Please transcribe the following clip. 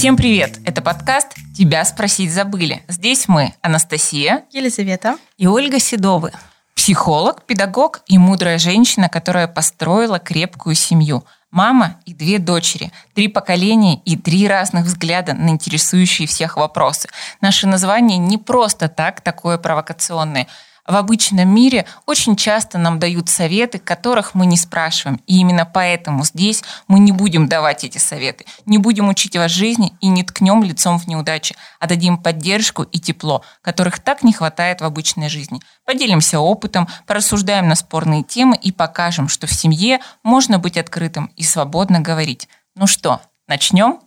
Всем привет! Это подкаст «Тебя спросить забыли». Здесь мы, Анастасия, Елизавета и Ольга Седовы. Психолог, педагог и мудрая женщина, которая построила крепкую семью. Мама и две дочери, три поколения и три разных взгляда на интересующие всех вопросы. Наше название не просто так такое провокационное – в обычном мире очень часто нам дают советы, которых мы не спрашиваем. И именно поэтому здесь мы не будем давать эти советы, не будем учить вас жизни и не ткнем лицом в неудачи, а дадим поддержку и тепло, которых так не хватает в обычной жизни. Поделимся опытом, порассуждаем на спорные темы и покажем, что в семье можно быть открытым и свободно говорить. Ну что, начнем?